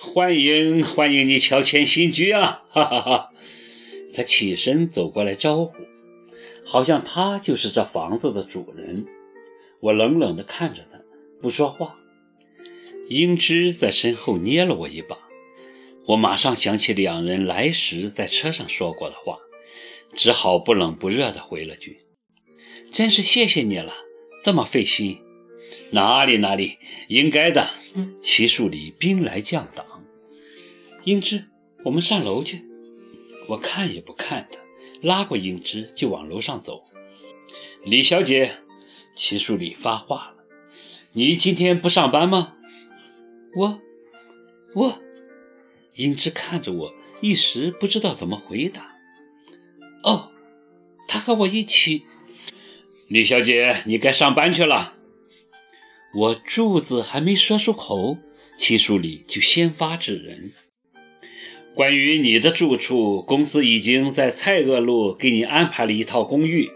欢迎欢迎你乔迁新居啊！哈哈哈。他起身走过来招呼，好像他就是这房子的主人。我冷冷地看着他，不说话。英芝在身后捏了我一把，我马上想起两人来时在车上说过的话，只好不冷不热地回了句：“真是谢谢你了，这么费心。”哪里哪里，应该的。齐树里兵来将挡。英芝，我们上楼去。我看也不看他，拉过英芝就往楼上走。李小姐，齐树里发话了：“你今天不上班吗？”我，我。英芝看着我，一时不知道怎么回答。哦，他和我一起。李小姐，你该上班去了。我柱子还没说出口，齐书里就先发制人。关于你的住处，公司已经在蔡锷路给你安排了一套公寓，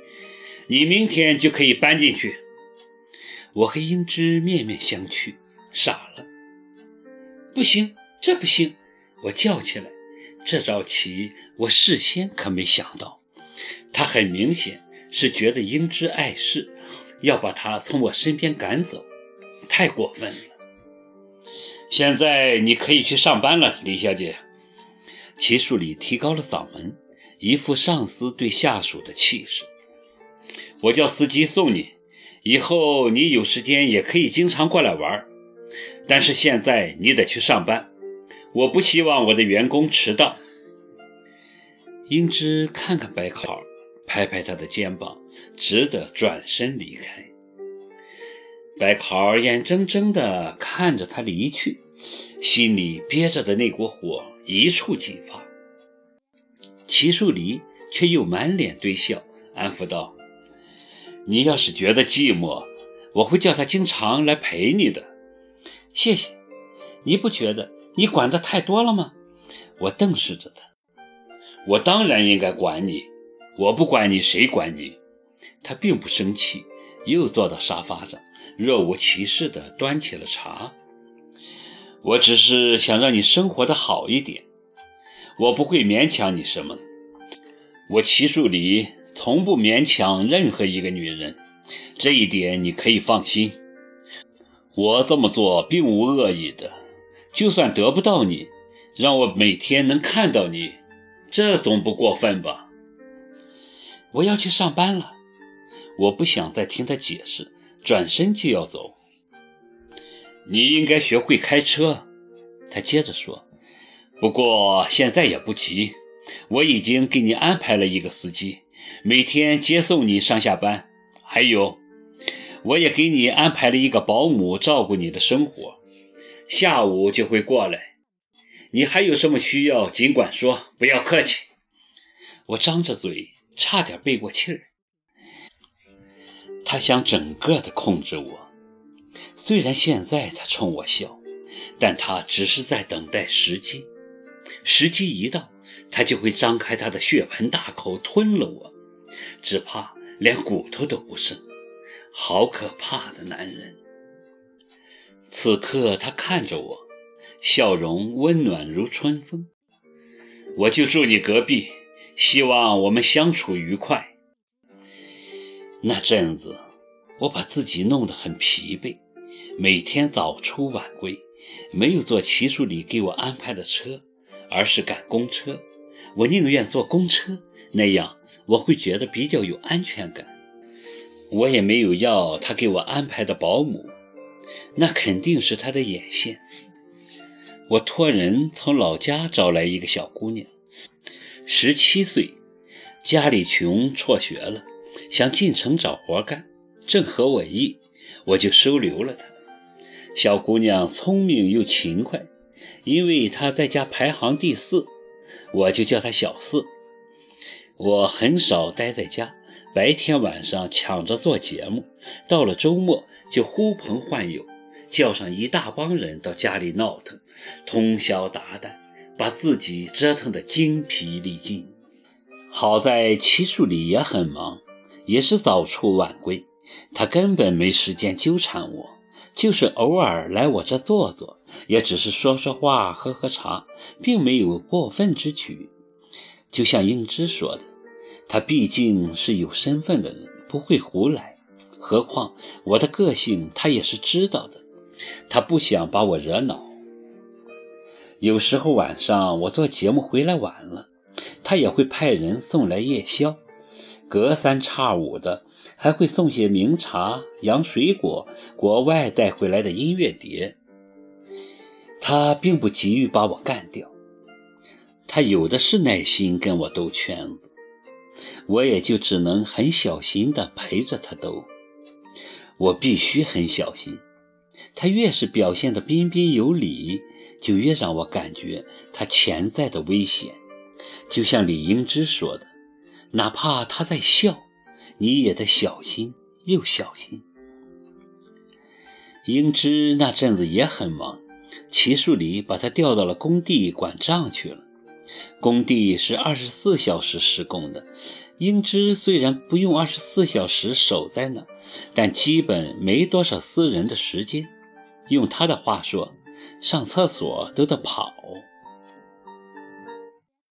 你明天就可以搬进去。我和英芝面面相觑，傻了。不行，这不行！我叫起来。这招棋我事先可没想到，他很明显是觉得英芝碍事，要把他从我身边赶走。太过分了！现在你可以去上班了，李小姐。齐树礼提高了嗓门，一副上司对下属的气势。我叫司机送你，以后你有时间也可以经常过来玩。但是现在你得去上班，我不希望我的员工迟到。英芝看看白考，拍拍他的肩膀，只得转身离开。白考眼睁睁地看着他离去，心里憋着的那股火一触即发。齐树离却又满脸堆笑，安抚道：“你要是觉得寂寞，我会叫他经常来陪你的。”谢谢。你不觉得你管的太多了吗？我瞪视着他。我当然应该管你，我不管你谁管你？他并不生气。又坐到沙发上，若无其事地端起了茶。我只是想让你生活的好一点，我不会勉强你什么。我齐树里从不勉强任何一个女人，这一点你可以放心。我这么做并无恶意的，就算得不到你，让我每天能看到你，这总不过分吧？我要去上班了。我不想再听他解释，转身就要走。你应该学会开车，他接着说。不过现在也不急，我已经给你安排了一个司机，每天接送你上下班。还有，我也给你安排了一个保姆照顾你的生活，下午就会过来。你还有什么需要，尽管说，不要客气。我张着嘴，差点背过气儿。他想整个的控制我，虽然现在他冲我笑，但他只是在等待时机。时机一到，他就会张开他的血盆大口吞了我，只怕连骨头都不剩。好可怕的男人！此刻他看着我，笑容温暖如春风。我就住你隔壁，希望我们相处愉快。那阵子，我把自己弄得很疲惫，每天早出晚归，没有坐齐树里给我安排的车，而是赶公车。我宁愿坐公车，那样我会觉得比较有安全感。我也没有要他给我安排的保姆，那肯定是他的眼线。我托人从老家找来一个小姑娘，十七岁，家里穷，辍学了。想进城找活干，正合我意，我就收留了她。小姑娘聪明又勤快，因为她在家排行第四，我就叫她小四。我很少待在家，白天晚上抢着做节目，到了周末就呼朋唤友，叫上一大帮人到家里闹腾，通宵达旦，把自己折腾得精疲力尽。好在齐树里也很忙。也是早出晚归，他根本没时间纠缠我，就是偶尔来我这坐坐，也只是说说话、喝喝茶，并没有过分之举。就像英芝说的，他毕竟是有身份的人，不会胡来。何况我的个性，他也是知道的。他不想把我惹恼。有时候晚上我做节目回来晚了，他也会派人送来夜宵，隔三差五的还会送些名茶、洋水果、国外带回来的音乐碟。他并不急于把我干掉，他有的是耐心跟我兜圈子，我也就只能很小心的陪着他兜。我必须很小心，他越是表现的彬彬有礼。就越让我感觉他潜在的危险，就像李英芝说的：“哪怕他在笑，你也得小心又小心。”英芝那阵子也很忙，齐树礼把他调到了工地管账去了。工地是二十四小时施工的，英芝虽然不用二十四小时守在那，但基本没多少私人的时间。用他的话说。上厕所都得跑。